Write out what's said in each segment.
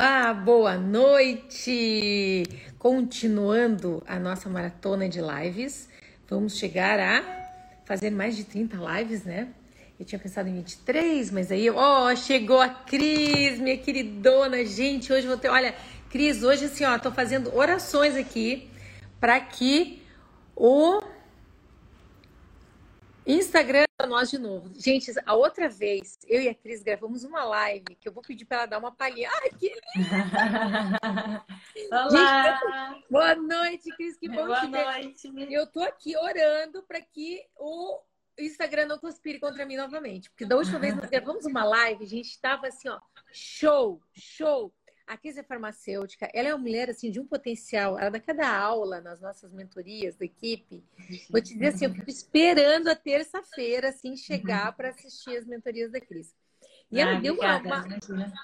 Olá, boa noite! Continuando a nossa maratona de lives, vamos chegar a fazer mais de 30 lives, né? Eu tinha pensado em 23, mas aí, ó, oh, chegou a Cris, minha queridona. Gente, hoje vou ter, olha, Cris, hoje assim, ó, tô fazendo orações aqui para que o Instagram nós de novo. Gente, a outra vez, eu e a Cris gravamos uma live que eu vou pedir para ela dar uma palhinha. Ai, que Olá! Gente, boa noite, Cris, que bom boa te ver. noite. Eu tô aqui orando para que o Instagram não conspire contra mim novamente. Porque da última vez nós gravamos uma live, a gente estava assim, ó, show, show. A Cris é farmacêutica, ela é uma mulher assim de um potencial. Ela dá cada aula nas nossas mentorias da equipe. Vou te dizer assim, eu fico esperando a terça-feira assim chegar para assistir as mentorias da Cris. E ela ah, deu uma, uma...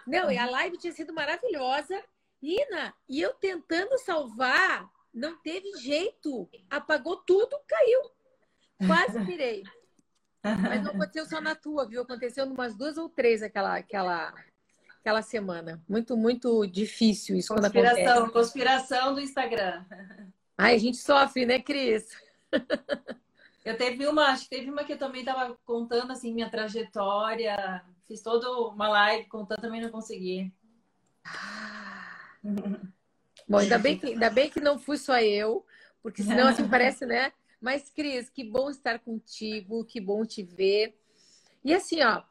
Não, e a live tinha sido maravilhosa. Ina, e eu tentando salvar, não teve jeito. Apagou tudo, caiu. Quase virei. Mas não aconteceu só na tua, viu? Aconteceu umas duas ou três aquela, aquela aquela semana. Muito, muito difícil isso conspiração, quando acontece. Conspiração do Instagram. Ai, a gente sofre, né, Cris? Eu teve uma, acho que teve uma que eu também estava contando assim minha trajetória, fiz toda uma live contando, também não consegui. Bom, ainda bem que ainda bem que não fui só eu, porque senão assim parece, né? Mas Cris, que bom estar contigo, que bom te ver. E assim, ó,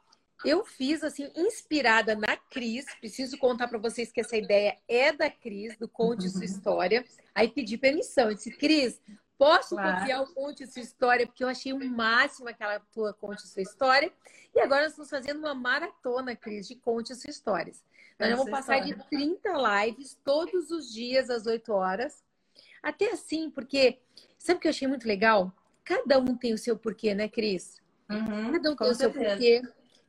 eu fiz assim, inspirada na Cris. Preciso contar para vocês que essa ideia é da Cris, do Conte Sua História. Aí pedi permissão. Eu disse, Cris, posso claro. copiar o Conte Sua História? Porque eu achei o máximo aquela tua Conte Sua História. E agora nós estamos fazendo uma maratona, Cris, de Conte Suas Histórias. Nós vamos passar história. de 30 lives todos os dias às 8 horas. Até assim, porque sabe o que eu achei muito legal? Cada um tem o seu porquê, né, Cris? Uhum, Cada um tem o seu porquê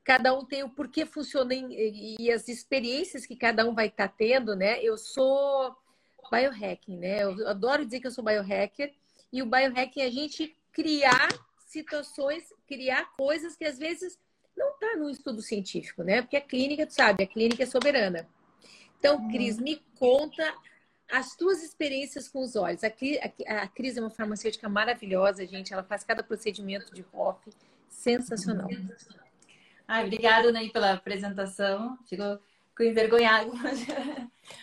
cada um tem o porquê funciona e, e as experiências que cada um vai estar tá tendo, né? Eu sou biohacking, né? Eu adoro dizer que eu sou biohacker e o biohacking é a gente criar situações, criar coisas que às vezes não está no estudo científico, né? Porque a clínica, tu sabe, a clínica é soberana. Então, uhum. Cris, me conta as tuas experiências com os olhos. A, a, a Cris é uma farmacêutica maravilhosa, gente. Ela faz cada procedimento de Hoff sensacional. Uhum. Ai, obrigada, Ney, pela apresentação. Ficou, ficou envergonhada.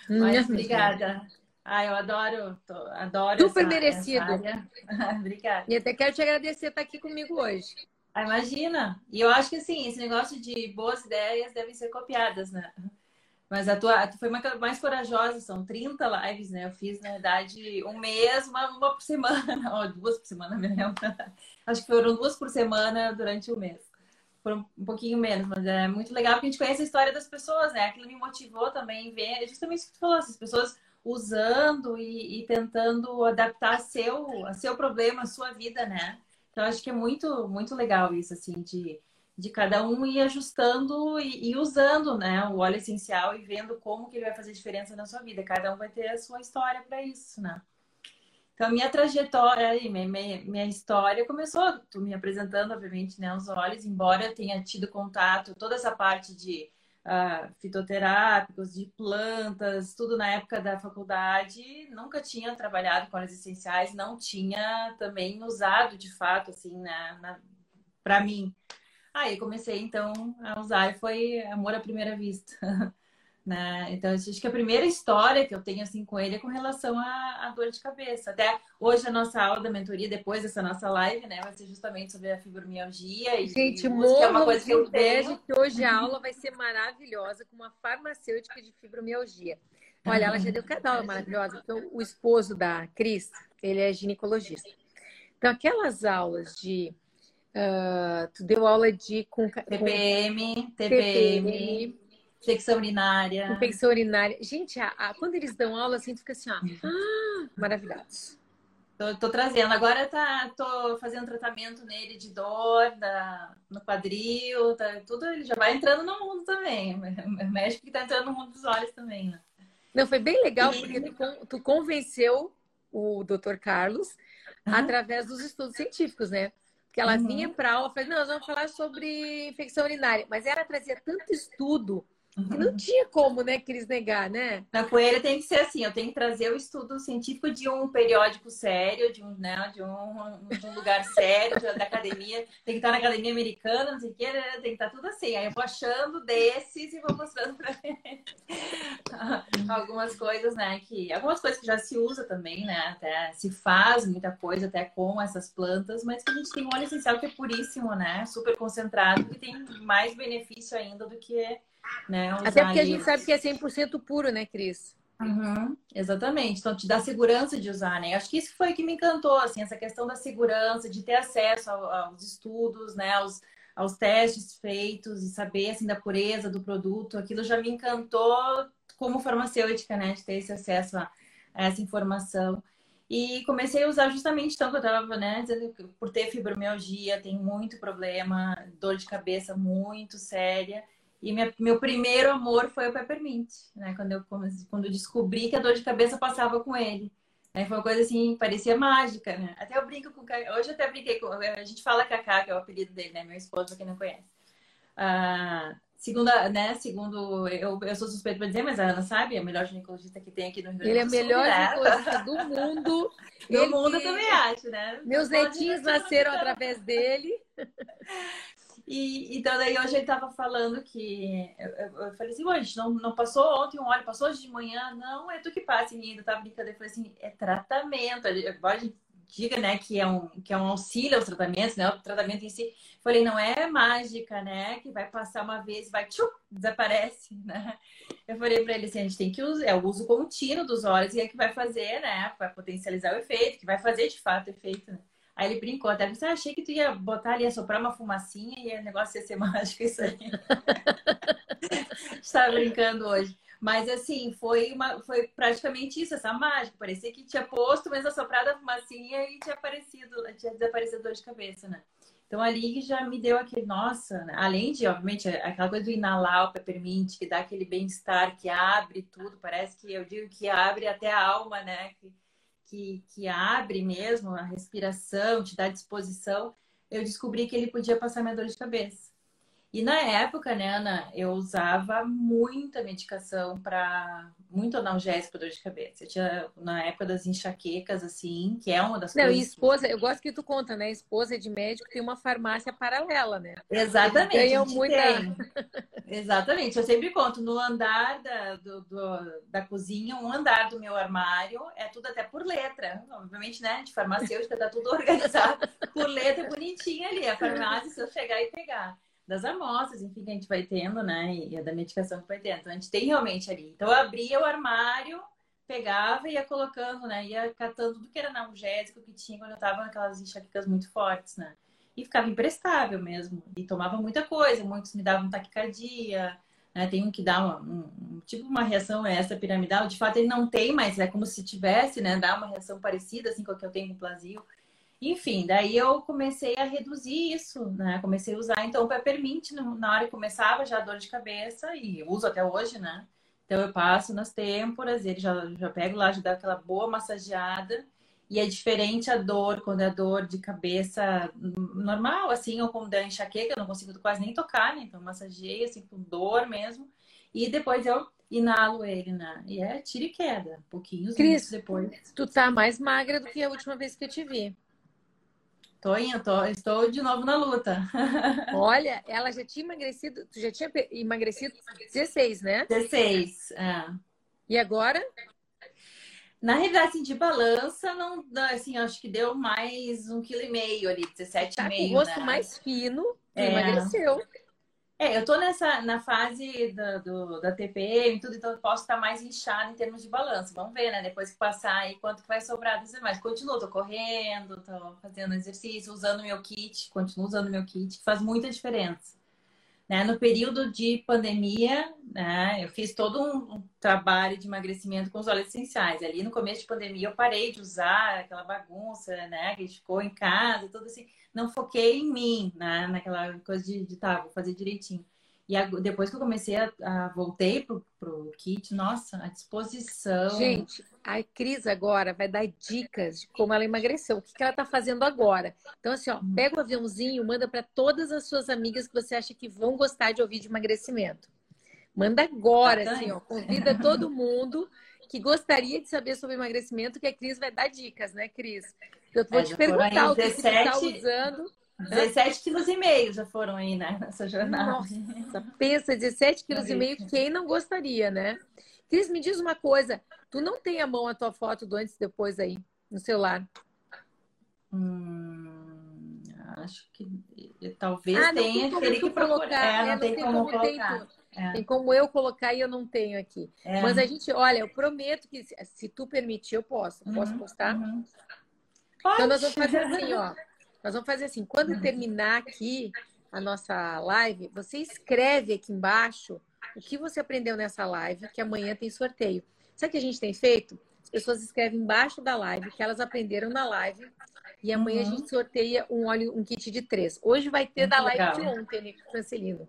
Mas obrigada. Ai, eu adoro, tô, adoro Super essa, merecido. Essa obrigada. E até quero te agradecer por estar aqui comigo hoje. Ah, imagina. E eu acho que assim, esse negócio de boas ideias devem ser copiadas, né? Mas a tua, tu foi mais corajosa, são 30 lives, né? Eu fiz, na verdade, um mês, uma, uma por semana, ou duas por semana, me lembro. Acho que foram duas por semana durante o mês por um pouquinho menos, mas é muito legal porque a gente conhece a história das pessoas, né? Aquilo me motivou também ver, é justamente isso que tu falou, as pessoas usando e, e, tentando adaptar a seu, a seu problema, a sua vida, né? Então, acho que é muito, muito legal isso, assim, de, de cada um ir ajustando e, e, usando, né, o óleo essencial e vendo como que ele vai fazer diferença na sua vida. Cada um vai ter a sua história para isso, né? Então, minha trajetória, minha, minha, minha, história começou, tu me apresentando, obviamente, né, os olhos, embora eu tenha tido contato, toda essa parte de uh, fitoterápicos, de plantas, tudo na época da faculdade, nunca tinha trabalhado com óleos essenciais, não tinha também usado, de fato, assim, na, na para mim. Aí comecei, então, a usar e foi amor à primeira vista. Né? Então, acho que a primeira história que eu tenho assim com ele é com relação à, à, dor de cabeça. Até hoje a nossa aula da mentoria, depois dessa nossa live, né, vai ser justamente sobre a fibromialgia e Gente, morro é uma coisa que eu vejo que hoje a aula vai ser maravilhosa com uma farmacêutica de fibromialgia. Olha, ela já deu cada aula maravilhosa, porque o, esposo da Cris, ele é ginecologista. Então, aquelas aulas de Uh, tu deu aula de com, TPM, TPM, Infecção urinária. Infecção urinária. Gente, a, a, quando eles dão aula, assim, fica assim, ó, ah, maravilhados. Tô, tô, trazendo. Agora tá, tô fazendo tratamento nele de dor da, no quadril, tá, tudo ele já vai entrando no mundo também. O médico que tá entrando no mundo dos olhos também, né? Não, foi bem legal, porque tu, tu convenceu o doutor Carlos uhum. através dos estudos científicos, né? Porque ela uhum. vinha para aula e falou, não, nós vamos falar sobre infecção urinária. Mas ela trazia tanto estudo Uhum. Não tinha como, né, Cris, negar, né? Na coelha tem que ser assim, eu tenho que trazer o estudo científico de um periódico sério, de um, né, de um, de um lugar sério, da academia, tem que estar na academia americana, não sei o que, né, tem que estar tudo assim. Aí eu vou achando desses e vou mostrando pra algumas coisas, né, que... Algumas coisas que já se usa também, né, até se faz muita coisa até com essas plantas, mas que a gente tem um óleo essencial que é puríssimo, né, super concentrado, que tem mais benefício ainda do que né? Até porque a gente sabe que é 100% puro, né, Cris? Uhum, exatamente. Então, te dá segurança de usar, né? Acho que isso foi que me encantou, assim, essa questão da segurança, de ter acesso aos estudos, né? Aos, aos testes feitos e saber, assim, da pureza do produto. Aquilo já me encantou como farmacêutica, né? De ter esse acesso a, a essa informação. E comecei a usar justamente então que eu estava, né, dizendo que por ter fibromialgia, tem muito problema, dor de cabeça muito séria. E minha, meu primeiro amor foi o peppermint, né? Quando eu, quando eu descobri que a dor de cabeça passava com ele. Né? Foi uma coisa assim, parecia mágica, né? Até eu brinco com Hoje eu até brinquei com. A gente fala Cacá, que é o apelido dele, né? Meu esposo, pra quem não conhece. Ah, segundo, né? Segundo, eu, eu sou suspeita para dizer, mas a Ana sabe, é a melhor ginecologista que tem aqui no Rio Grande do Sul. Ele é a melhor né? ginecologista do mundo. do ele... mundo eu também acho, né? Meus netinhos nasceram através dele. E, então, daí hoje ele tava falando que. Eu, eu, falei assim, gente, não, não passou ontem um óleo, passou hoje de manhã? Não, é tu que passa em ainda, tá brincando. Eu falei assim, é tratamento. Pode diga, né, que é um, que é um auxílio aos tratamentos, né? O tratamento em si. Falei, não é mágica, né? Que vai passar uma vez, vai, tchum, desaparece, né? Eu falei para ele assim, a gente tem que usar, é o uso contínuo dos óleos e é que vai fazer, né? Vai potencializar o efeito, que vai fazer de fato efeito, né? Aí ele brincou até, você ah, achei que tu ia botar ali, ia soprar uma fumacinha e o negócio ia ser mágico isso aí. Estava brincando hoje. Mas assim, foi, uma, foi praticamente isso, essa mágica. Parecia que tinha posto, mas assoprado a fumacinha e tinha aparecido, tinha desaparecido dor de cabeça, né? Então ali já me deu aquele, nossa, né? além de, obviamente, aquela coisa do inalar o peppermint, que dá aquele bem-estar, que abre tudo, parece que eu digo que abre até a alma, né? Que, que, que abre mesmo a respiração, te dá disposição, eu descobri que ele podia passar minha dor de cabeça. E na época, né, Ana, eu usava muita medicação para muito analgésico dor de cabeça. Eu tinha na época das enxaquecas, assim, que é uma das Não, coisas. E esposa, eu gosto que tu conta, né? Esposa de médico tem uma farmácia paralela, né? Exatamente. Ganham muita. Exatamente. Eu sempre conto no andar da, do, do, da cozinha, um andar do meu armário, é tudo até por letra. Obviamente, né? De farmacêutica, tá tudo organizado por letra bonitinha ali. A farmácia, se eu chegar e pegar das amostras, enfim, que a gente vai tendo, né? E da medicação que vai tendo. Então, a gente tem realmente ali. Então, eu abria o armário, pegava e ia colocando, né? Ia catando tudo que era analgésico que tinha quando eu tava naquelas enxaquecas muito fortes, né? E ficava imprestável mesmo. E tomava muita coisa. Muitos me davam taquicardia, né? Tem um que dá uma, um, tipo uma reação essa piramidal. De fato, ele não tem, mas é como se tivesse, né? Dá uma reação parecida, assim, com a que eu tenho com o plasio. Enfim, daí eu comecei a reduzir isso, né? Comecei a usar então o peppermint na hora que começava já a dor de cabeça e uso até hoje, né? Então eu passo nas têmporas, ele já, já pego lá, já dá aquela boa massageada. E é diferente a dor quando é dor de cabeça normal, assim, ou quando é enxaqueca, eu não consigo quase nem tocar, né? Então massageei assim com dor mesmo. E depois eu inalo ele, né? E é tiro e queda, pouquinhos Cris, depois. Tu tá mais magra do que a última vez que eu te vi. Tô indo, tô, estou de novo na luta. Olha, ela já tinha emagrecido, tu já tinha emagrecido 16, né? 16, é. E agora? Na realidade, assim, de balança, não, assim, acho que deu mais um quilo e meio ali, 17,5. Tá com o rosto né? mais fino, é. emagreceu. É, eu tô nessa na fase da, do, da TPM e tudo, então eu posso estar mais inchada em termos de balanço. Vamos ver, né? Depois que passar aí, quanto vai sobrar dos demais. Continuo, tô correndo, tô fazendo exercício, usando meu kit, continuo usando meu kit, faz muita diferença. Né? No período de pandemia, né, eu fiz todo um trabalho de emagrecimento com os óleos essenciais. Ali no começo de pandemia eu parei de usar aquela bagunça, né? Que ficou em casa, tudo assim não foquei em mim, né? Naquela coisa de, de tá, vou fazer direitinho. E depois que eu comecei a, a, voltei pro, pro kit, nossa, a disposição. Gente, a Cris agora vai dar dicas de como ela emagreceu, o que, que ela tá fazendo agora. Então, assim, ó, uhum. pega o aviãozinho, manda para todas as suas amigas que você acha que vão gostar de ouvir de emagrecimento. Manda agora, assim, ó. Convida todo mundo que gostaria de saber sobre emagrecimento, que a Cris vai dar dicas, né, Cris? Eu vou é, te perguntar o que 17... você está usando 17 quilos e meio já foram aí, né, nessa jornada. Nossa, pensa, 17 quilos e meio, quem não gostaria, né? Cris, me diz uma coisa, tu não tem a mão a tua foto do antes e depois aí, no celular? Hum, acho que talvez ah, tenha, tem que colocar. É, não, é, não, tem, tem como, como colocar. Tem, é. tem, como eu colocar e eu não tenho aqui. É. Mas a gente, olha, eu prometo que se tu permitir, eu posso. Posso uhum, postar? Uhum. Então nós vamos fazer assim, ó. Nós vamos fazer assim, quando terminar aqui a nossa live, você escreve aqui embaixo o que você aprendeu nessa live, que amanhã tem sorteio. Sabe o que a gente tem feito? As pessoas escrevem embaixo da live que elas aprenderam na live e amanhã uhum. a gente sorteia um óleo, um kit de três. Hoje vai ter Muito da live legal. de ontem, né, Francelino.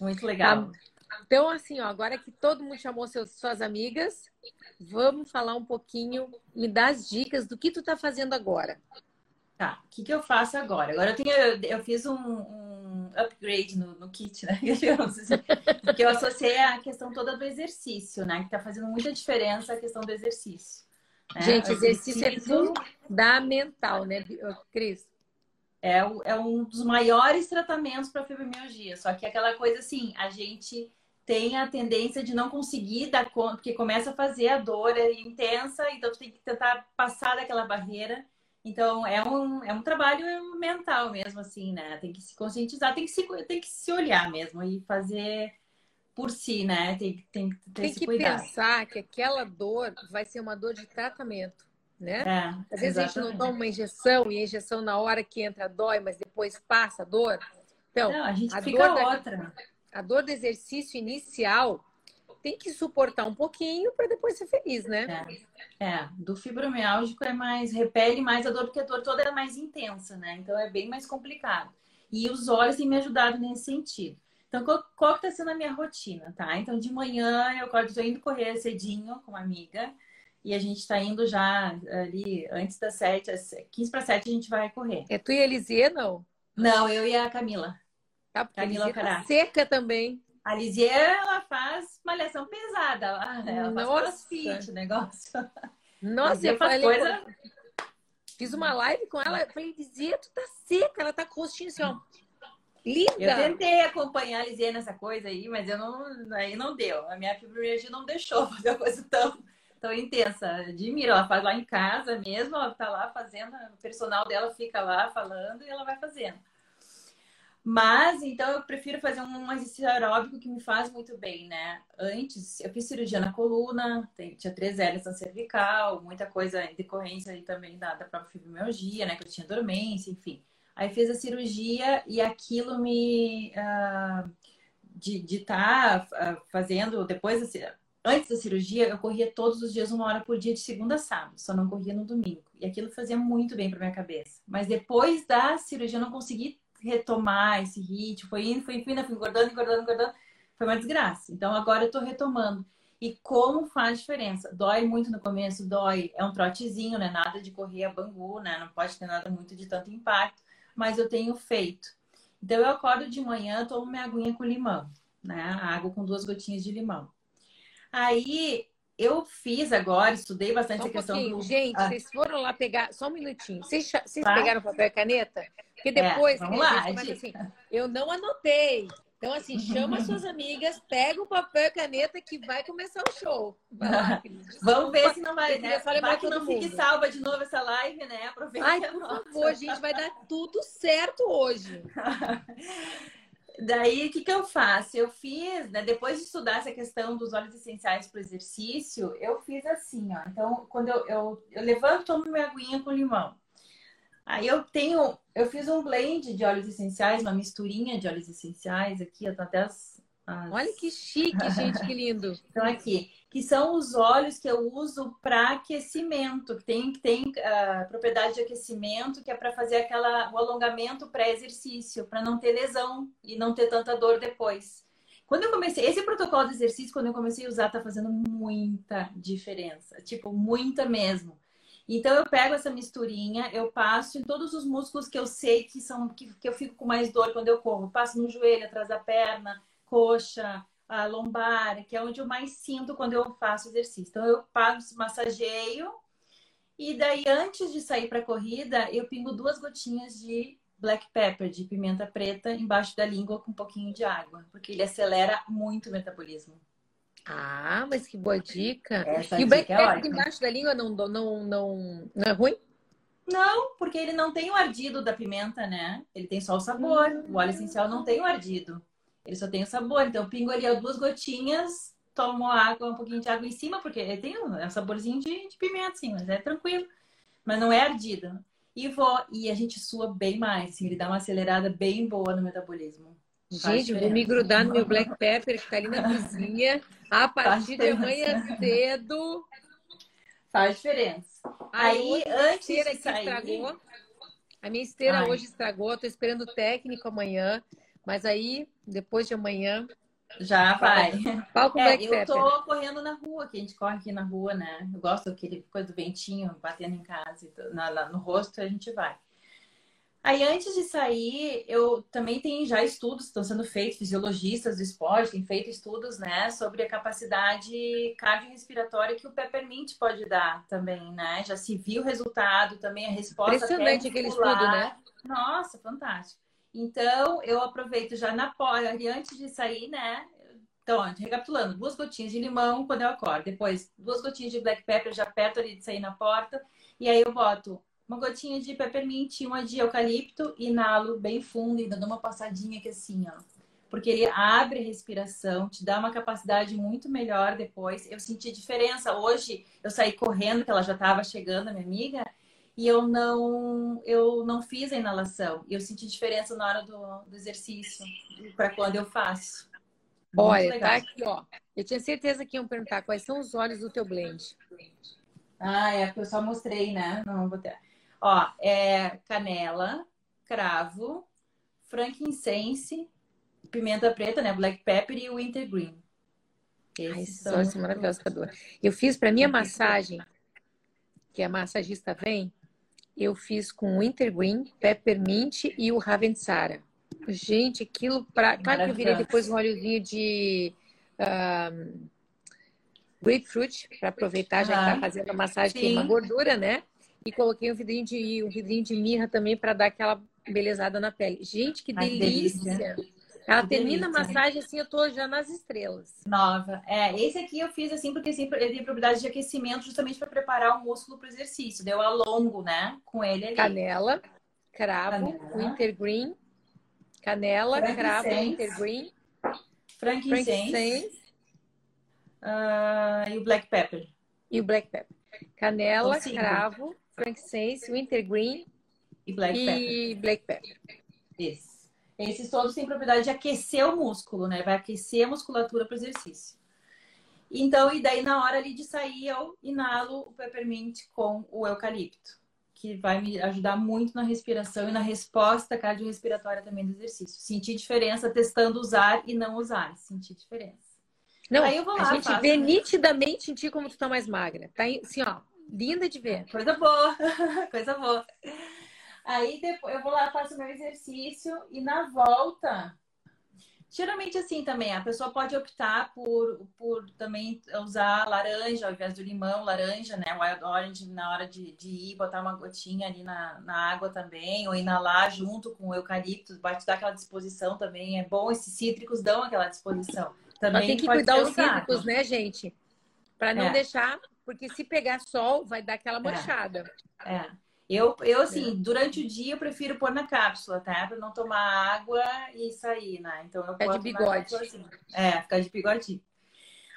Muito legal. Tá? Então, assim, ó, agora que todo mundo chamou seus, suas amigas, vamos falar um pouquinho, me dá as dicas do que tu tá fazendo agora. Tá, o que, que eu faço agora? Agora eu, tenho, eu, eu fiz um, um, upgrade no, no kit, né? Porque eu associei a questão toda do exercício, né? Que tá fazendo muita diferença a questão do exercício. Né? Gente, exercício, exercício é fundamental, né, Cris? É, é um dos maiores tratamentos para fibromialgia. Só que aquela coisa assim, a gente tem a tendência de não conseguir dar conta, porque começa a fazer a dor é intensa, então tu tem que tentar passar daquela barreira. Então, é um, é um trabalho mental mesmo, assim, né? Tem que se conscientizar, tem que se, tem que se olhar mesmo e fazer por si, né? Tem, tem, tem, tem que pensar que aquela dor vai ser uma dor de tratamento, né? É, Às vezes exatamente. a gente não toma uma injeção e a injeção na hora que entra dói, mas depois passa a dor. Então, não, a gente a fica outra. Da, a dor do exercício inicial tem que suportar um pouquinho para depois ser feliz, né? É. é, do fibromialgico é mais, repele mais a dor, porque a dor toda é mais intensa, né? Então é bem mais complicado. E os olhos têm me ajudado nesse sentido. Então, qual, qual que tá sendo a minha rotina, tá? Então, de manhã eu acordo, tô indo correr cedinho com uma amiga. E a gente está indo já ali antes das sete, às 15 para sete a gente vai correr. É tu e a Elisier, não? Não, eu e a Camila. Tá, Camila tá seca também. A Lisier, ela faz malhação pesada. Ela faz Nossa. crossfit, negócio. Nossa, eu falei, coisa... fiz uma live com ela. Eu falei, Lisier, tu tá seca. Ela tá com o rostinho assim, ó. Linda! Eu tentei acompanhar a Lisier nessa coisa aí, mas eu não, aí não deu. A minha fibromialgia não deixou fazer uma coisa tão, tão intensa. Admiro, ela faz lá em casa mesmo, ela tá lá fazendo, o personal dela fica lá falando e ela vai fazendo. Mas, então, eu prefiro fazer um exercício aeróbico que me faz muito bem, né? Antes, eu fiz cirurgia na coluna, tinha três hérnias na cervical, muita coisa em decorrência aí também da, da própria fibromialgia, né? Que eu tinha dormência, enfim. Aí fez a cirurgia e aquilo me... Uh, de estar tá, uh, fazendo, depois, antes da cirurgia, eu corria todos os dias uma hora por dia, de segunda a sábado, só não corria no domingo. E aquilo fazia muito bem para minha cabeça. Mas depois da cirurgia, eu não consegui retomar esse ritmo. Foi indo, foi indo, fui engordando, engordando, engordando. Foi uma desgraça. Então agora eu tô retomando. E como faz diferença? Dói muito no começo, dói. É um trotezinho, né? Nada de correr a bangu, né? Não pode ter nada muito de tanto impacto. Mas eu tenho feito. Então eu acordo de manhã, tomo minha aguinha com limão, né? Água com duas gotinhas de limão. Aí eu fiz agora, estudei bastante só um a questão do... Gente, ah. vocês foram lá pegar, só um minutinho. Vocês, vocês tá? pegaram papel e caneta? Porque é, depois, é, vamos lá, assim, eu não anotei. Então, assim, chama suas amigas, pega o papel e caneta que vai começar o show. Lá, vamos ver se não vai, né? Vai que não fique salva de novo essa live, né? Aproveita. Ai, por favor, gente, vai dar tudo certo hoje. Daí, o que, que eu faço? Eu fiz, né, depois de estudar essa questão dos óleos essenciais para o exercício, eu fiz assim, ó. Então, quando eu, eu, eu levanto, tomo minha aguinha com limão. Aí eu tenho, eu fiz um blend de óleos essenciais, uma misturinha de óleos essenciais aqui, eu tô até as, as... Olha que chique, gente, que lindo. então aqui, que são os óleos que eu uso para aquecimento, que tem que tem uh, propriedade de aquecimento, que é para fazer aquela o alongamento pré-exercício, para não ter lesão e não ter tanta dor depois. Quando eu comecei, esse protocolo de exercício, quando eu comecei a usar, tá fazendo muita diferença, tipo, muita mesmo. Então eu pego essa misturinha, eu passo em todos os músculos que eu sei que são que, que eu fico com mais dor quando eu corro. Passo no joelho, atrás da perna, coxa, a lombar, que é onde eu mais sinto quando eu faço exercício. Então eu passo, massageio e daí antes de sair para corrida, eu pingo duas gotinhas de black pepper, de pimenta preta, embaixo da língua com um pouquinho de água, porque ele acelera muito o metabolismo. Ah, mas que boa dica. Essa e o black é embaixo da língua não, não, não, não é ruim? Não, porque ele não tem o ardido da pimenta, né? Ele tem só o sabor. O óleo essencial não tem o ardido. Ele só tem o sabor. Então, pingo ali duas gotinhas, tomo água, um pouquinho de água em cima, porque ele tem um, é um saborzinho de, de pimenta, sim, mas é tranquilo. Mas não é ardido. E vou, e a gente sua bem mais, assim, ele dá uma acelerada bem boa no metabolismo. Gente, vou me grudar no meu black pepper que tá ali na cozinha a partir de amanhã cedo. Faz diferença. Aí, antes de sair... Estragou. A minha esteira Ai. hoje estragou, tô esperando o técnico amanhã. Mas aí, depois de amanhã... Já vai. Palco é, Black eu Pepper. tô correndo na rua, que a gente corre aqui na rua, né? Eu gosto daquele coisa do ventinho batendo em casa, na, na, no rosto, a gente vai. Aí, antes de sair, eu também tenho já estudos que estão sendo feitos, fisiologistas do esporte têm feito estudos, né, sobre a capacidade cardiorrespiratória que o peppermint pode dar também, né? Já se viu o resultado, também a resposta Impressionante aquele estudo, né? Nossa, fantástico. Então, eu aproveito já na porta, e antes de sair, né? Então, recapitulando, duas gotinhas de limão quando eu acordo, depois duas gotinhas de black pepper já perto ali de sair na porta, e aí eu boto uma gotinha de peppermint, uma de eucalipto, inalo bem fundo e dando uma passadinha aqui assim, ó. Porque ele abre a respiração, te dá uma capacidade muito melhor depois. Eu senti diferença. Hoje eu saí correndo, que ela já estava chegando, a minha amiga, e eu não eu não fiz a inalação. Eu senti diferença na hora do, do exercício, para quando eu faço. Olha, tá aqui, ó. Eu tinha certeza que iam perguntar quais são os olhos do teu blend. Ah, é, porque eu só mostrei, né? Não vou ter. Ó, é canela, cravo, frankincense, pimenta preta, né? Black pepper e wintergreen. Esses Ai, são maravilhosos, Cador. Eu fiz para minha massagem, que a massagista vem, eu fiz com wintergreen, peppermint e o Ravensara. Gente, aquilo para. Claro que eu virei depois um óleozinho de um, grapefruit para aproveitar, já que tá fazendo a massagem, Sim. uma gordura, né? E coloquei um vidrinho de, um vidrinho de mirra também para dar aquela belezada na pele. Gente, que delícia! delícia. Ela que termina delícia. a massagem assim, eu tô já nas estrelas. Nova. É, esse aqui eu fiz assim porque assim, ele tem propriedade de aquecimento justamente para preparar o músculo para o exercício. Deu alongo, né? Com ele ali. Canela, cravo, canela. wintergreen, canela, cravo, wintergreen, frankincense, frankincense uh, e o black pepper. E o black pepper. Canela, cravo, frankincense, wintergreen e black e pepper. Black pepper. Esse. Esses todos têm propriedade de aquecer o músculo, né? Vai aquecer a musculatura para o exercício. Então, e daí na hora ali de sair, eu inalo o peppermint com o eucalipto, que vai me ajudar muito na respiração e na resposta cardiorrespiratória também do exercício. Senti diferença testando usar e não usar. Senti diferença. Não, Aí eu vou lá, a gente faço, vê né? nitidamente em ti como tu tá mais magra. Tá assim, ó, linda de ver. Coisa boa, coisa boa. Aí depois eu vou lá, faço meu exercício e na volta. Geralmente assim também, a pessoa pode optar por, por também usar laranja ao invés do limão, laranja, né? Wild orange na hora de, de ir, botar uma gotinha ali na, na água também, ou inalar junto com o eucalipto, vai te dar aquela disposição também. É bom, esses cítricos dão aquela disposição. Também Mas tem que cuidar os cítricos, né, gente? Para não é. deixar, porque se pegar sol, vai dar aquela é. manchada. É. é. Eu, eu, assim, é. durante o dia eu prefiro pôr na cápsula, tá? Pra não tomar água e sair, né? Então eu Ficar de bigode. Assim. É, ficar de bigode.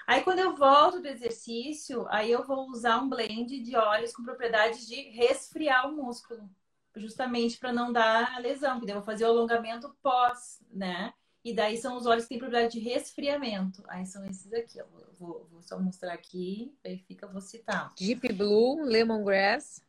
Aí quando eu volto do exercício, aí eu vou usar um blend de óleos com propriedades de resfriar o músculo. Justamente para não dar lesão, porque eu vou fazer o alongamento pós, né? E daí são os óleos que têm propriedade de resfriamento. Aí são esses aqui, eu vou, vou só mostrar aqui, aí fica, vou citar. Deep Blue, Lemongrass.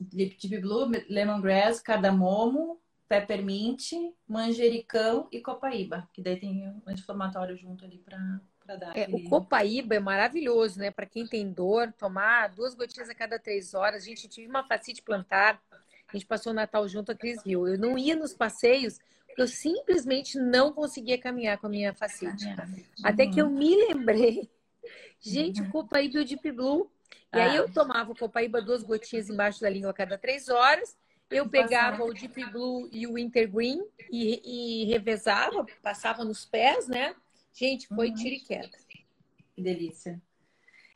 Deep Blue, lemongrass, cardamomo, peppermint, manjericão e copaíba, que daí tem um anti-inflamatório junto ali para dar. É, aquele... O copaíba é maravilhoso, né? Para quem tem dor, tomar duas gotinhas a cada três horas. A gente tive uma facite plantar, a gente passou o Natal junto, a Cris viu. Eu não ia nos passeios eu simplesmente não conseguia caminhar com a minha facite. Até que eu me lembrei, gente, o Copaíba e o Deep Blue. E aí eu tomava o Copaíba duas gotinhas embaixo da língua a cada três horas. Eu pegava o Deep Blue e o Wintergreen e, e revezava, passava nos pés, né? Gente, foi uhum. tiro e queda. Que delícia.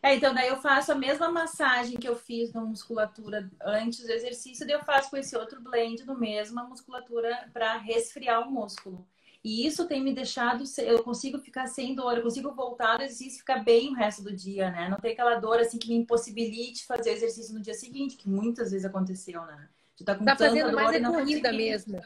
É, então daí eu faço a mesma massagem que eu fiz na musculatura antes do exercício, daí eu faço com esse outro blend do mesma musculatura para resfriar o músculo. E isso tem me deixado, eu consigo ficar sem dor, eu consigo voltar do exercício e ficar bem o resto do dia, né? Não tem aquela dor assim que me impossibilite fazer o exercício no dia seguinte, que muitas vezes aconteceu, né? De tá com tá fazendo mais é corrida mesmo.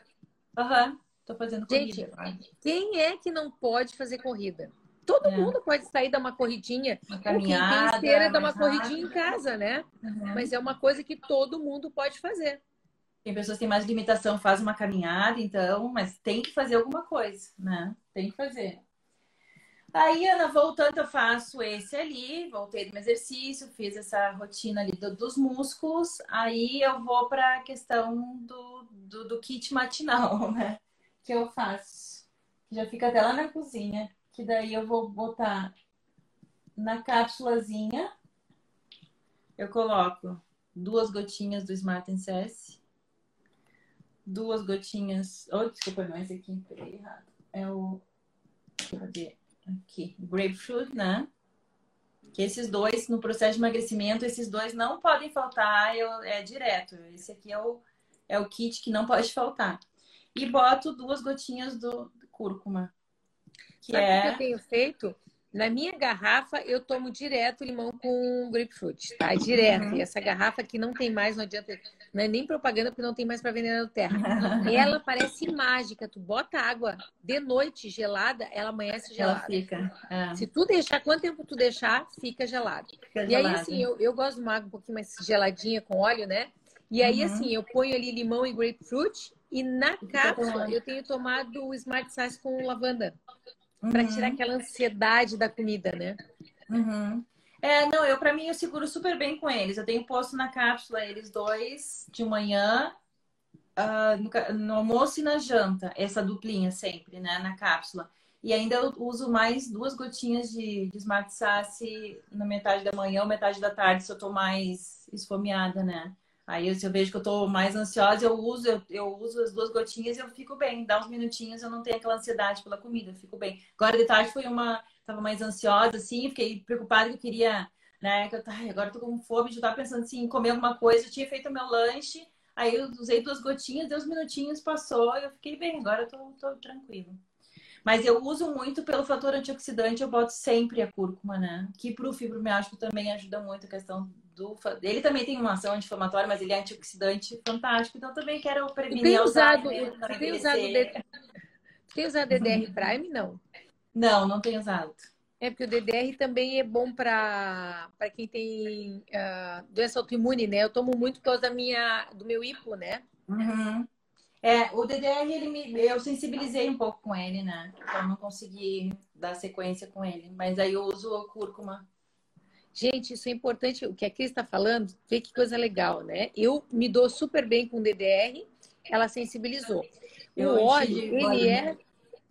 Aham, uhum, tô fazendo corrida. Gente, quem é que não pode fazer corrida? Todo é. mundo pode sair dar uma corridinha. Uma caminhada. Quem esteira, dar uma corridinha em casa, né? Uhum. Mas é uma coisa que todo mundo pode fazer. Tem pessoas que têm mais limitação, faz uma caminhada, então, mas tem que fazer alguma coisa, né? Tem que fazer. Aí, Ana, voltando, eu faço esse ali, voltei do meu exercício, fiz essa rotina ali do, dos músculos, aí eu vou para a questão do, do, do, kit matinal, né? Que eu faço. Já fica até lá na cozinha que daí eu vou botar na cápsulazinha. Eu coloco duas gotinhas do Smart Sense, duas gotinhas. Oh, desculpa, não, esse aqui peguei errado. É o. Cadê? Aqui, grapefruit, né? Que esses dois, no processo de emagrecimento, esses dois não podem faltar, eu, é direto. Esse aqui é o, é o kit que não pode faltar. E boto duas gotinhas do, do cúrcuma. Que Sabe é... o que eu tenho feito? Na minha garrafa, eu tomo direto limão com grapefruit, tá? Direto. Uhum. E essa garrafa aqui não tem mais, não adianta, não é nem propaganda, porque não tem mais para vender na terra. ela parece mágica. Tu bota água de noite gelada, ela amanhece gelada. Ela fica. É. Se tu deixar, quanto tempo tu deixar, fica gelado. Fica e aí, assim, eu, eu gosto de uma água um pouquinho mais geladinha com óleo, né? E aí, uhum. assim, eu ponho ali limão e grapefruit. E na cápsula, eu tenho tomado o Smart Size com lavanda uhum. para tirar aquela ansiedade da comida, né? Uhum. É, não, eu para mim eu seguro super bem com eles. Eu tenho posto na cápsula eles dois de manhã, uh, no, no, almoço e na janta, essa duplinha sempre, né, na cápsula. E ainda eu uso mais duas gotinhas de, de Smart Sassy na metade da manhã ou metade da tarde, se eu tô mais esfomeada, né? Aí, se eu vejo que eu tô mais ansiosa, eu uso, eu, eu uso as duas gotinhas e eu fico bem. Dá uns minutinhos, eu não tenho aquela ansiedade pela comida, eu fico bem. Agora, de tarde, foi uma... Tava mais ansiosa, assim, fiquei preocupada que eu queria... Né, que eu, ai, agora tô com fome, já tava pensando assim, em comer alguma coisa. Eu tinha feito meu lanche, aí eu usei duas gotinhas, deu uns minutinhos, passou, eu fiquei bem. Agora eu tô, tô tranquilo. Mas eu uso muito pelo fator antioxidante, eu boto sempre a cúrcuma, né? Que pro fibromialgico também ajuda muito a questão do. Ele também tem uma ação anti-inflamatória, mas ele é antioxidante fantástico. Então também quero prevenir tem usado, tem usado, tem usado DDR Prime, não? Não, não tenho usado. É porque o DDR também é bom para quem tem uh, doença autoimune, né? Eu tomo muito por causa da minha, do meu hipo, né? Uhum. É, o DDR, ele me, eu sensibilizei um pouco com ele, né? Então não consegui dar sequência com ele. Mas aí eu uso o cúrcuma Gente, isso é importante. O que a Cris está falando, vê que coisa legal, né? Eu me dou super bem com DDR, ela sensibilizou. O eu óleo, ele é,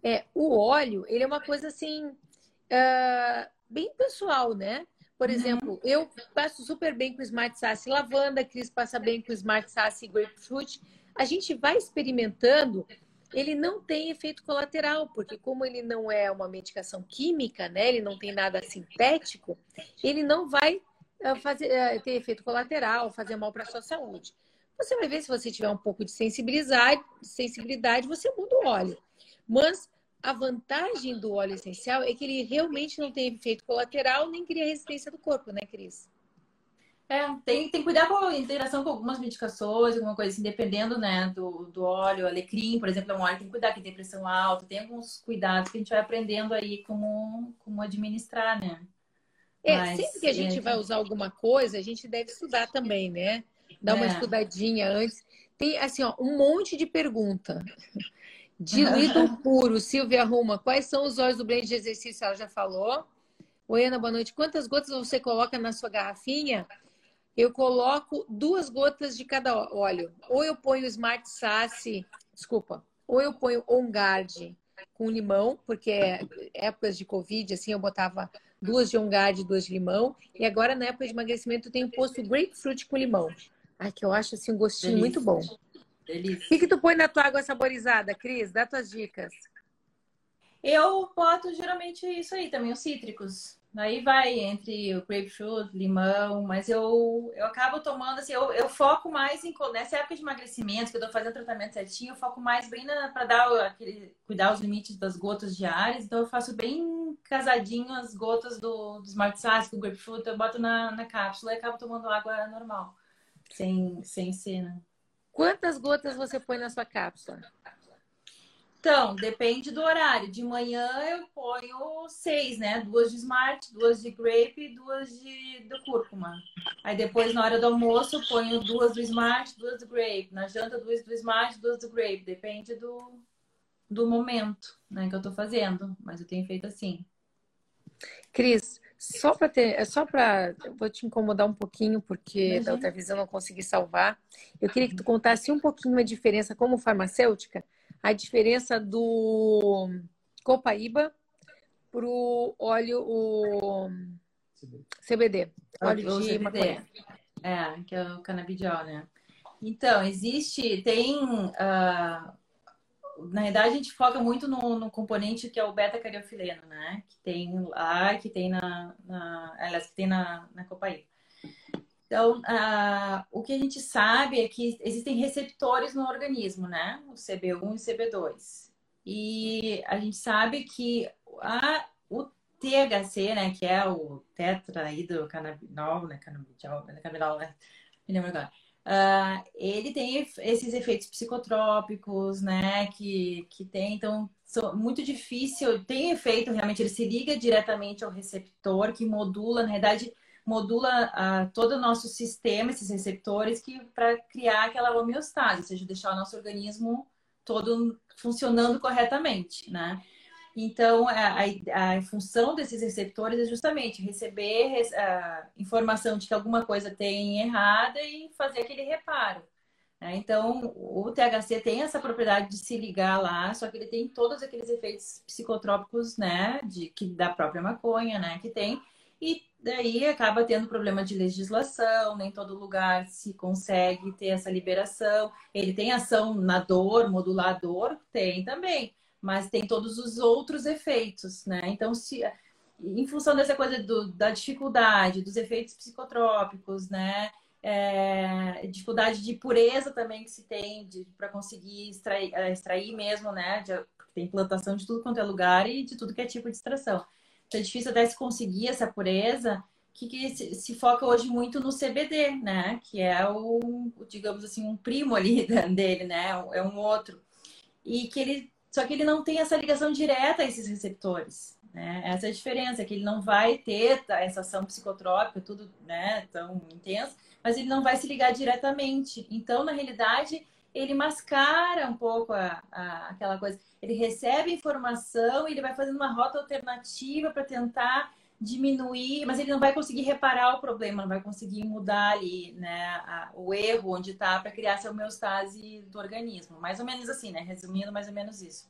é, O óleo, ele é uma coisa assim. Uh, bem pessoal, né? Por uhum. exemplo, eu passo super bem com Smart Sassy lavanda, a Cris passa bem com Smart Sassy grapefruit. A gente vai experimentando ele não tem efeito colateral, porque como ele não é uma medicação química, né, ele não tem nada sintético, ele não vai eh, fazer, eh, ter efeito colateral, fazer mal para a sua saúde. Você vai ver se você tiver um pouco de sensibilidade, sensibilidade, você muda o óleo. Mas a vantagem do óleo essencial é que ele realmente não tem efeito colateral nem cria resistência do corpo, né, Cris? É, tem, tem que cuidar com a interação com algumas medicações, alguma coisa assim, dependendo, né, do, do óleo, alecrim, por exemplo, é um óleo tem que cuidar que tem pressão alta, tem alguns cuidados que a gente vai aprendendo aí como, como administrar, né? É, Mas, sempre que a gente é... vai usar alguma coisa, a gente deve estudar também, né? Dar uma é. estudadinha antes. Tem, assim, ó, um monte de pergunta. Diluído puro, Silvia Arruma, quais são os óleos do blend de exercício? Ela já falou. Oi, Ana, boa noite. Quantas gotas você coloca na sua garrafinha? Eu coloco duas gotas de cada óleo. Ou eu ponho o Smart Sassy, desculpa, ou eu ponho on guard com limão, porque é épocas de Covid, assim, eu botava duas de on guard, duas de limão. E agora, na época de emagrecimento, eu tenho posto grapefruit com limão. Ai, que eu acho, assim, um gostinho Delícia. muito bom. Delícia. O que, que tu põe na tua água saborizada, Cris? Dá tuas dicas. Eu boto geralmente isso aí também, os cítricos. Aí vai entre o grapefruit, limão, mas eu, eu acabo tomando, assim, eu, eu foco mais em, nessa época de emagrecimento, que eu tô fazendo tratamento certinho, eu foco mais bem para dar aquele, cuidar os limites das gotas diárias, então eu faço bem casadinho as gotas do, do Smart Size, com o grapefruit, eu boto na, na cápsula e acabo tomando água normal, sem, sem cena. Quantas gotas você põe na sua cápsula? Então, depende do horário. De manhã eu ponho seis, né? Duas de Smart, duas de Grape e duas de do cúrcuma. Aí depois, na hora do almoço, eu ponho duas do Smart, duas do Grape. Na janta, duas do Smart, duas do Grape. Depende do, do momento né, que eu tô fazendo. Mas eu tenho feito assim. Cris, só para ter, é só para, vou te incomodar um pouquinho porque uhum. da outra vez eu não consegui salvar. Eu queria que tu contasse um pouquinho a diferença como farmacêutica a diferença do copaíba para o óleo o CBD, óleo o de CBD. maconha. É, que é o canabidiol, né? Então, existe, tem... Uh, na verdade, a gente foca muito no, no componente que é o beta-cariofileno, né? Que tem lá, que tem na... na aliás, que tem na, na copaíba. Então, o que a gente sabe é que existem receptores no organismo, né? O CB1 e o CB2. E a gente sabe que a, o THC, né, que é o tetrahidrocannabinol, né, cannabinol, né, né, me lembro agora. Uh, ele tem esses efeitos psicotrópicos, né, que, que tem, então, são, muito difícil, tem efeito, realmente, ele se liga diretamente ao receptor, que modula, na verdade, modula uh, todo o nosso sistema, esses receptores, que para criar aquela homeostase, ou seja, deixar o nosso organismo todo funcionando corretamente, né? Então, a, a, a função desses receptores é justamente receber a informação de que alguma coisa tem errada e fazer aquele reparo. Né? Então, o THC tem essa propriedade de se ligar lá, só que ele tem todos aqueles efeitos psicotrópicos, né, de, que da própria maconha, né, que tem, e daí acaba tendo problema de legislação, nem todo lugar se consegue ter essa liberação. Ele tem ação na dor, modulador, tem também, mas tem todos os outros efeitos, né? Então, se em função dessa coisa do, da dificuldade, dos efeitos psicotrópicos, né? É, dificuldade de pureza também que se tem para conseguir extrair, é, extrair mesmo, né? De, tem plantação de tudo quanto é lugar e de tudo que é tipo de extração é difícil até se conseguir essa pureza, que, que se, se, foca hoje muito no CBD, né? Que é o, digamos assim, um primo ali dele, né? É um outro. E que ele, só que ele não tem essa ligação direta a esses receptores, né? Essa é a diferença, que ele não vai ter essa ação psicotrópica, tudo, né, tão intensa, mas ele não vai se ligar diretamente. Então, na realidade, ele mascara um pouco a, a, aquela coisa. Ele recebe informação e ele vai fazendo uma rota alternativa para tentar diminuir, mas ele não vai conseguir reparar o problema, não vai conseguir mudar ali, né, a, o erro onde está para criar essa homeostase do organismo. Mais ou menos assim, né? Resumindo, mais ou menos isso.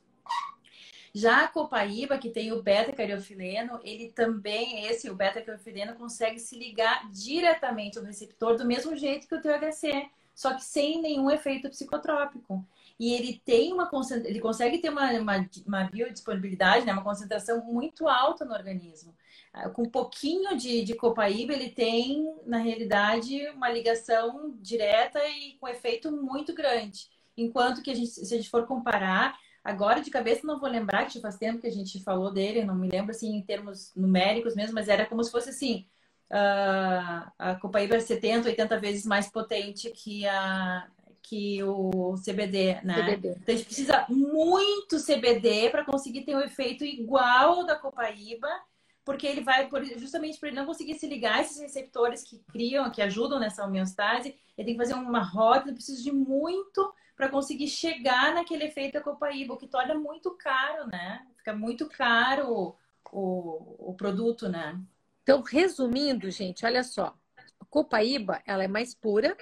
Já a copaíba, que tem o beta-cariofileno, ele também, esse, o beta-cariofileno, consegue se ligar diretamente ao receptor do mesmo jeito que o THC só que sem nenhum efeito psicotrópico. E ele tem uma ele consegue ter uma, uma, uma biodisponibilidade, né? uma concentração muito alta no organismo. Ah, com um pouquinho de, de copaíba, ele tem, na realidade, uma ligação direta e com efeito muito grande. Enquanto que a gente, se a gente for comparar, agora de cabeça não vou lembrar, que faz tempo que a gente falou dele, não me lembro assim em termos numéricos mesmo, mas era como se fosse assim, uh, a copaíba é 70, 80 vezes mais potente que a que o CBD, né? CBD. Então a gente precisa muito CBD para conseguir ter um efeito igual ao da copaíba, porque ele vai justamente para ele não conseguir se ligar a esses receptores que criam, que ajudam nessa homeostase, ele tem que fazer uma rota, precisa de muito para conseguir chegar naquele efeito da copaíba, o que torna muito caro, né? Fica muito caro o, o produto, né? Então, resumindo, gente, olha só. A copaíba, ela é mais pura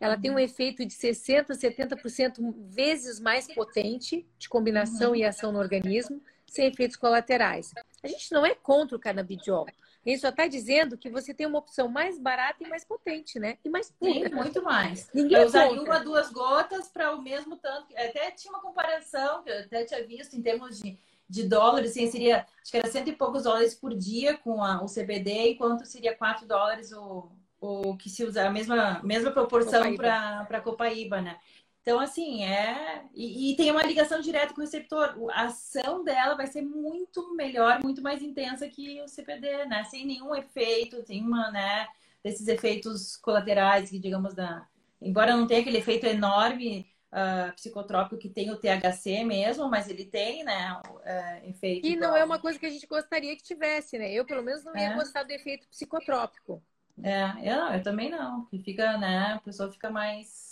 ela tem um efeito de 60%, 70% vezes mais potente de combinação uhum. e ação no organismo, sem efeitos colaterais. A gente não é contra o canabidiol. A gente só está dizendo que você tem uma opção mais barata e mais potente, né? E mais pura. Sim, muito mais. Ninguém eu usaria uma, duas gotas para o mesmo tanto. Até tinha uma comparação, que eu até tinha visto em termos de, de dólares, assim, seria, acho que era cento e poucos dólares por dia com a, o CBD, enquanto seria quatro dólares o, o que se usa, a mesma, mesma proporção para a Copaíba, né? Então, assim, é. E, e, tem uma ligação direta com o receptor. A ação dela vai ser muito melhor, muito mais intensa que o CPD, né? Sem nenhum efeito, sem uma, né? Desses efeitos colaterais, que digamos, da. Embora não tenha aquele efeito enorme uh, psicotrópico que tem o THC mesmo, mas ele tem, né? Uh, efeito. E não é uma coisa que a gente gostaria que tivesse, né? Eu, pelo menos, não ia é. gostar do efeito psicotrópico. É, eu, eu também não. Que fica, né? A pessoa fica mais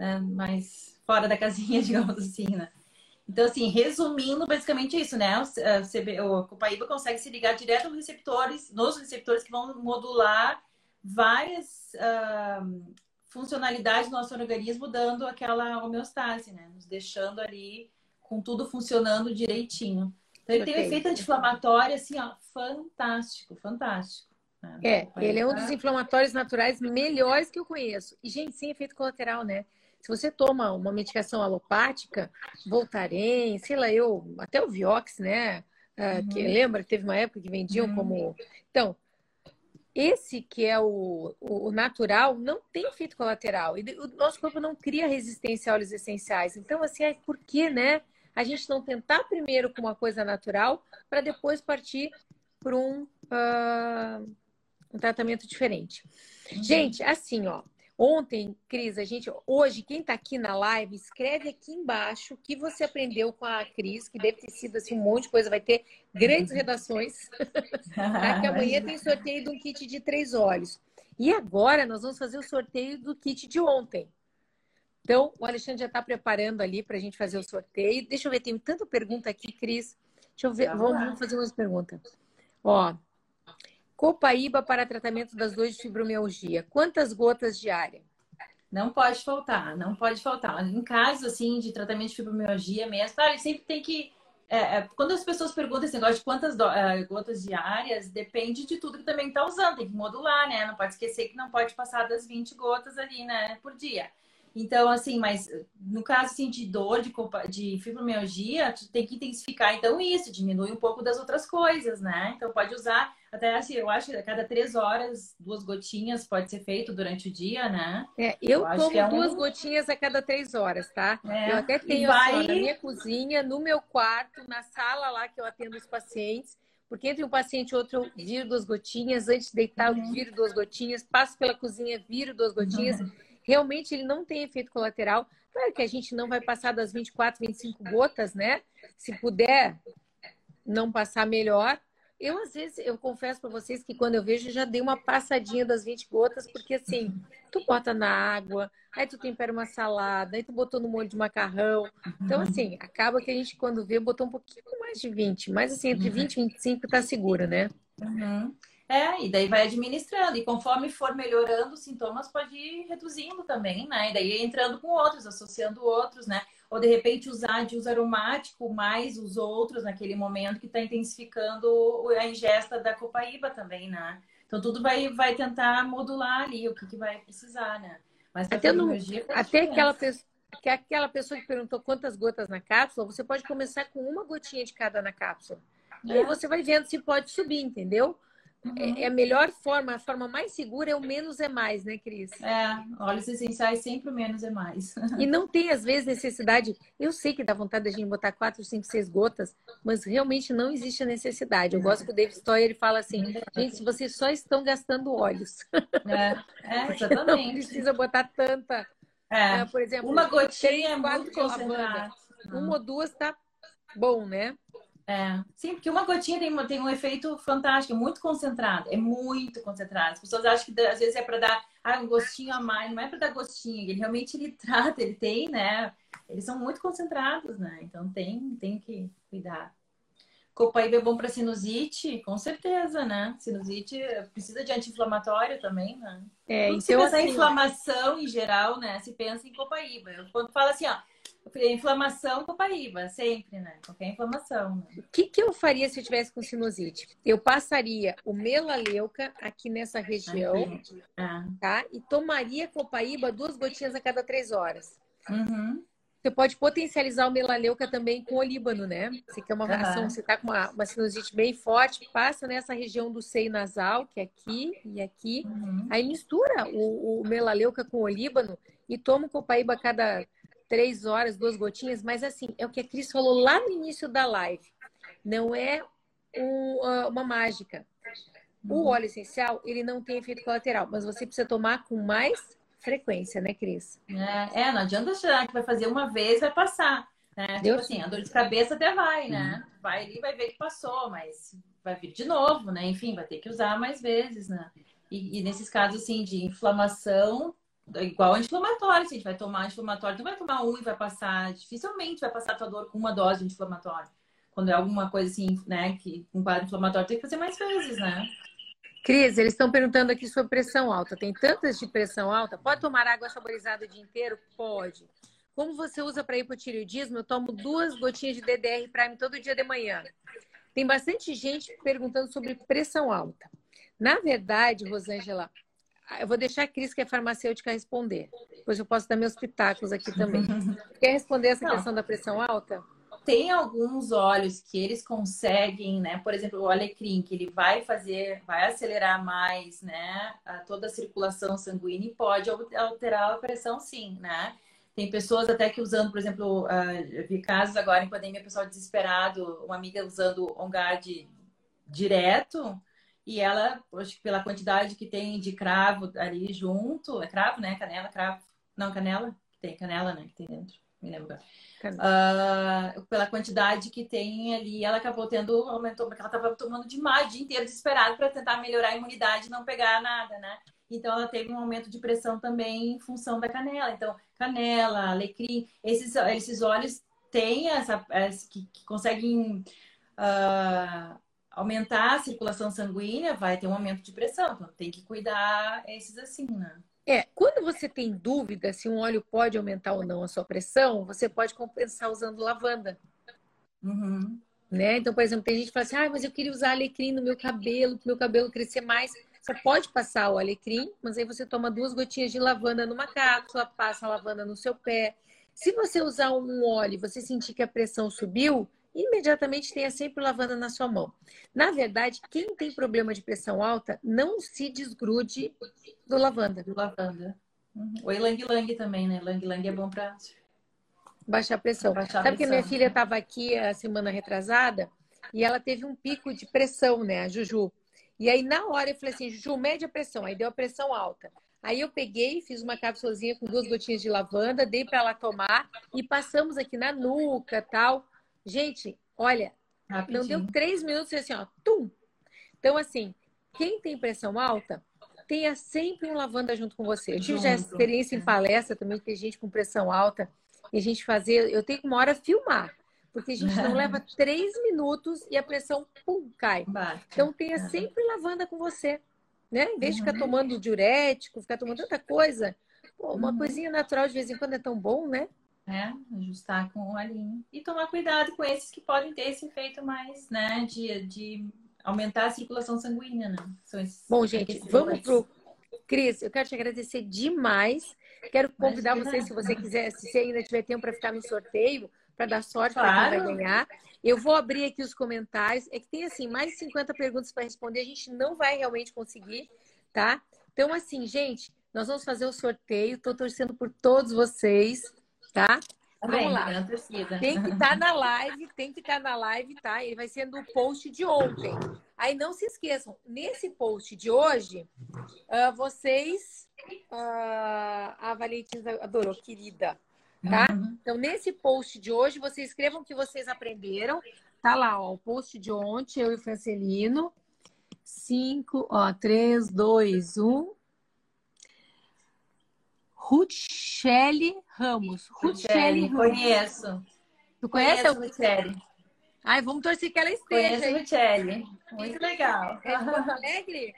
né, mais fora da casinha, digamos assim, né? Então, assim, resumindo, basicamente isso, né? O, CB, o Copaíba consegue se ligar direto nos receptores, nos receptores que vão modular várias uh, funcionalidades do nosso organismo, dando aquela homeostase, né? Nos deixando ali com tudo funcionando direitinho. Então, ele okay. tem um efeito anti-inflamatório, assim, ó, fantástico, fantástico. Né? É, ele é um dos inflamatórios naturais melhores que eu conheço. E, gente, sem efeito colateral, né? Se você toma uma medicação alopática, Voltaren, sei lá, eu, até o Vioxx, né? Uh, uhum. Que lembra teve uma época que vendiam uhum. como. Então, esse que é o, o, natural não tem efeito colateral. E o nosso corpo não cria resistência a óleos essenciais. Então, assim, é por que, né? A gente não tentar primeiro com uma coisa natural para depois partir para um, uh, um tratamento diferente. Uhum. Gente, assim, ó. Ontem, Cris, a gente, hoje, quem está aqui na live, escreve aqui embaixo o que você aprendeu com a Cris, que deve ter sido assim, um monte de coisa, vai ter grandes redações. tá? Que amanhã tem sorteio de um kit de três olhos. E agora nós vamos fazer o sorteio do kit de ontem. Então, o Alexandre já está preparando ali para a gente fazer o sorteio. Deixa eu ver, tem tanta pergunta aqui, Cris. Deixa eu ver, vamos, vamos fazer umas perguntas. Ó, Copaíba para tratamento das dores de fibromialgia. Quantas gotas diária? Não pode faltar, não pode faltar. Em caso assim de tratamento de fibromialgia mesmo, claro, sempre tem que é, é, quando as pessoas perguntam esse negócio de quantas do, é, gotas diárias, depende de tudo que também está usando, tem que modular, né? Não pode esquecer que não pode passar das 20 gotas ali, né, por dia. Então, assim, mas no caso assim, de dor, de, de fibromialgia, tu tem que intensificar, então, isso, diminui um pouco das outras coisas, né? Então, pode usar, até assim, eu acho que a cada três horas, duas gotinhas pode ser feito durante o dia, né? É, eu, eu tomo é um... duas gotinhas a cada três horas, tá? É, eu até tenho vai... assim, na minha cozinha, no meu quarto, na sala lá que eu atendo os pacientes, porque entre um paciente e outro eu viro duas gotinhas, antes de deitar eu uhum. viro duas gotinhas, passo pela cozinha, viro duas gotinhas. Uhum realmente ele não tem efeito colateral. Claro que a gente não vai passar das 24, 25 gotas, né? Se puder não passar melhor. Eu, às vezes, eu confesso para vocês que quando eu vejo, já dei uma passadinha das 20 gotas, porque assim, tu bota na água, aí tu tempera uma salada, aí tu botou no molho de macarrão. Então, assim, acaba que a gente, quando vê, botou um pouquinho mais de 20, mas assim, entre 20 e 25 tá seguro, né? Uhum. É, e daí vai administrando. E conforme for melhorando os sintomas, pode ir reduzindo também, né? E daí entrando com outros, associando outros, né? Ou de repente usar de uso aromático mais os outros naquele momento que está intensificando a ingesta da copaíba também, né? Então tudo vai, vai tentar modular ali o que, que vai precisar, né? Mas até, no, até aquela pessoa que aquela pessoa que perguntou quantas gotas na cápsula, você pode começar com uma gotinha de cada na cápsula. É. E aí você vai vendo se pode subir, entendeu? Uhum. É, é, a melhor forma, a forma mais segura é o menos é mais, né, Cris? É, óleos essenciais sempre o menos é mais. e não tem, às vezes, necessidade. Eu sei que dá vontade da gente botar 4, 5, 6 gotas, mas realmente não existe a necessidade. Eu gosto que o David Stoyer ele fala assim: gente, se vocês só estão gastando óleos. É, é exatamente. não precisa botar tanta. É, uh, por exemplo, uma gotinha é muito concentrada. Uma ou duas tá bom, né? É, sim, porque uma gotinha tem, tem um efeito fantástico, muito concentrado, é muito concentrado. As pessoas acham que às vezes é para dar ah, um gostinho a mais, não é para dar gostinho, ele realmente ele trata, ele tem, né? Eles são muito concentrados, né? Então tem, tem que cuidar. Copaíba é bom para sinusite, com certeza, né? Sinusite precisa de anti-inflamatório também, né? É, quando então, se pensa em assim, inflamação em geral, né? Se pensa em Copaíba. Quando fala assim, ó, inflamação, Copaíba, sempre, né? Qualquer inflamação. Né? O que, que eu faria se eu tivesse com sinusite? Eu passaria o melaleuca aqui nessa região, ah. tá? E tomaria Copaíba duas gotinhas a cada três horas. Uhum. Você pode potencializar o melaleuca também com o líbano, né? Você quer uma uhum. você tá com uma, uma, sinusite bem forte, passa nessa região do seio nasal, que é aqui e aqui. Uhum. Aí mistura o, o melaleuca com o líbano e toma o copaíba a cada três horas, duas gotinhas. Mas assim, é o que a Cris falou lá no início da live. Não é um, ah, uma mágica. O uhum. óleo essencial, ele não tem efeito colateral, mas você precisa tomar com mais frequência, né, Cris? É, é, não adianta achar que vai fazer uma vez vai passar. Né? Tipo assim, a dor de cabeça até vai, né? Vai ali, vai ver que passou, mas vai vir de novo, né? Enfim, vai ter que usar mais vezes, né? E, e nesses casos, assim, de inflamação, igual anti-inflamatório, se a gente vai tomar anti-inflamatório, tu vai tomar um e vai passar, dificilmente vai passar a tua dor com uma dose de anti-inflamatório. Quando é alguma coisa assim, né, que um quadro inflamatório tem que fazer mais vezes, né? Cris, eles estão perguntando aqui sobre pressão alta. Tem tantas de pressão alta? Pode tomar água saborizada o dia inteiro? Pode. Como você usa para hipotireoidismo? Eu tomo duas gotinhas de DDR Prime todo dia de manhã. Tem bastante gente perguntando sobre pressão alta. Na verdade, Rosângela, eu vou deixar a Cris, que é farmacêutica, responder. Depois eu posso dar meus pitacos aqui também. Quer responder essa Não. questão da pressão alta? tem alguns óleos que eles conseguem, né? Por exemplo, o alecrim, que ele vai fazer, vai acelerar mais, né? Toda a circulação sanguínea e pode alterar a pressão, sim, né? Tem pessoas até que usando, por exemplo, uh, vi casos agora em pandemia, pessoal desesperado, uma amiga usando On Guard direto, e ela, acho que pela quantidade que tem de cravo ali junto, é cravo, né? Canela, cravo. Não, canela, tem canela, né? Que tem dentro. Me lembro agora Uh, pela quantidade que tem ali, ela acabou tendo, aumentou, porque ela estava tomando demais o dia inteiro desesperado para tentar melhorar a imunidade e não pegar nada, né? Então ela teve um aumento de pressão também em função da canela. Então, canela, alecrim, esses, esses óleos têm essa, essa que, que, conseguem uh, aumentar a circulação sanguínea, vai ter um aumento de pressão. Então tem que cuidar esses assim, né? É, quando você tem dúvida se um óleo pode aumentar ou não a sua pressão, você pode compensar usando lavanda. Uhum. Né? Então, por exemplo, tem gente que fala assim: ah, mas eu queria usar alecrim no meu cabelo, para o meu cabelo crescer mais. Você pode passar o alecrim, mas aí você toma duas gotinhas de lavanda numa cápsula, passa a lavanda no seu pé. Se você usar um óleo e você sentir que a pressão subiu, imediatamente tenha sempre lavanda na sua mão. Na verdade, quem tem problema de pressão alta, não se desgrude do lavanda. Do lavanda. Uhum. O Lang Lang também, né? Lang Lang é bom para baixar a pressão. Baixar Sabe que minha filha estava aqui a semana retrasada e ela teve um pico de pressão, né, a Juju. E aí, na hora, eu falei assim, Juju, mede a pressão. Aí deu a pressão alta. Aí eu peguei, fiz uma cápsulazinha com duas gotinhas de lavanda, dei para ela tomar e passamos aqui na nuca tal. Gente, olha, Rapidinho. não deu três minutos assim, ó, tum. Então, assim, quem tem pressão alta, tenha sempre um lavanda junto com você. Eu tive já experiência em palestra também, que tem gente com pressão alta, e a gente fazer, eu tenho que uma hora filmar, porque a gente não leva três minutos e a pressão, pum, cai. Bate. Então, tenha sempre lavanda com você, né? Em vez de ficar tomando diurético, ficar tomando tanta coisa, pô, uma uhum. coisinha natural de vez em quando é tão bom, né? Né? Ajustar com o olhinho. E tomar cuidado com esses que podem ter esse efeito mais, né? De, de aumentar a circulação sanguínea, né? Bom, gente, vamos pro. Cris, eu quero te agradecer demais. Quero convidar você, se você quiser, se você ainda tiver tempo para ficar no sorteio, para dar sorte claro. para quem vai ganhar. Eu vou abrir aqui os comentários. É que tem assim mais de 50 perguntas para responder. A gente não vai realmente conseguir, tá? Então, assim, gente, nós vamos fazer o sorteio. Estou torcendo por todos vocês tá? Vamos lá. Tem que estar tá na live, tem que estar tá na live, tá? Ele vai ser no post de ontem. Aí não se esqueçam, nesse post de hoje, uh, vocês. Uh, a Valentina adorou, querida. Tá? Uhum. Então, nesse post de hoje, vocês escrevam o que vocês aprenderam. Tá lá, ó, o post de ontem, eu e o Francelino. 5, ó, 3, 2, 1. Ruchelli Ramos. Ruchelli Ramos. Conheço. Tu conhece a Ruchelli? Ai, vamos torcer que ela esteja. Conheço Ruchelli. Muito legal. É de Porto Alegre?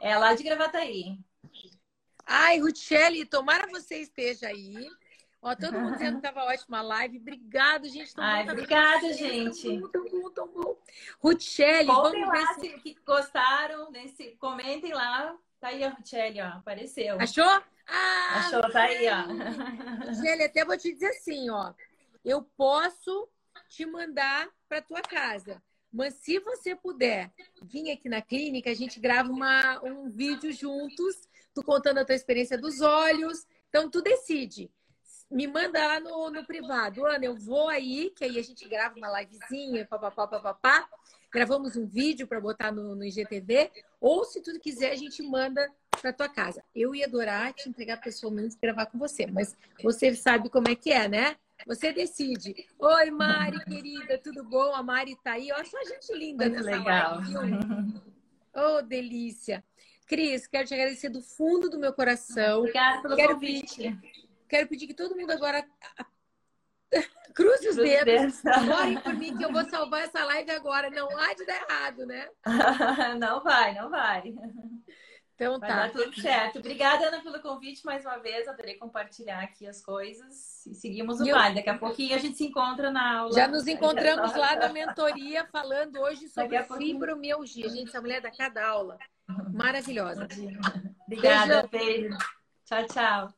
É lá de Gravataí. Ai, Ruchelli, tomara você esteja aí. Ó, todo mundo dizendo que estava ótima a live. Obrigado, gente. Tão Ai, obrigada, gente. Tão bom, tão bom, tom bom. Ruchelli, vamos lá ver se... que gostaram. Nesse... Comentem lá. Tá aí a Ruchelli, ó. Apareceu. Achou? Ah, Achou, tá aí, ó. Ruchelli, até vou te dizer assim, ó. Eu posso te mandar para tua casa. Mas se você puder vir aqui na clínica, a gente grava uma, um vídeo juntos, tu contando a tua experiência dos olhos. Então, tu decide. Me manda lá no, no privado. Ana, eu vou aí, que aí a gente grava uma livezinha, papapá, papapá. Gravamos um vídeo para botar no, no IGTV. Ou, se tu quiser, a gente manda para tua casa. Eu ia adorar te entregar pessoalmente e gravar com você, mas você sabe como é que é, né? Você decide. Oi, Mari, querida, tudo bom? A Mari tá aí. Olha só a gente linda Muito nessa legal. live. Oh, delícia. Cris, quero te agradecer do fundo do meu coração. Obrigada pelo quero convite. Pedir, quero pedir que todo mundo agora cruze os dedos. Corre por mim que eu vou salvar essa live agora. Não há de dar errado, né? não vai, não vai. Então Vai tá. dar tudo certo. Obrigada, Ana, pelo convite mais uma vez. Adorei compartilhar aqui as coisas. E seguimos o vale. Daqui a pouquinho a gente se encontra na aula. Já nos encontramos lá na mentoria falando hoje sobre fibromialgia. Gente, essa mulher dá cada aula. Maravilhosa. Obrigada, beijo. Tchau, tchau.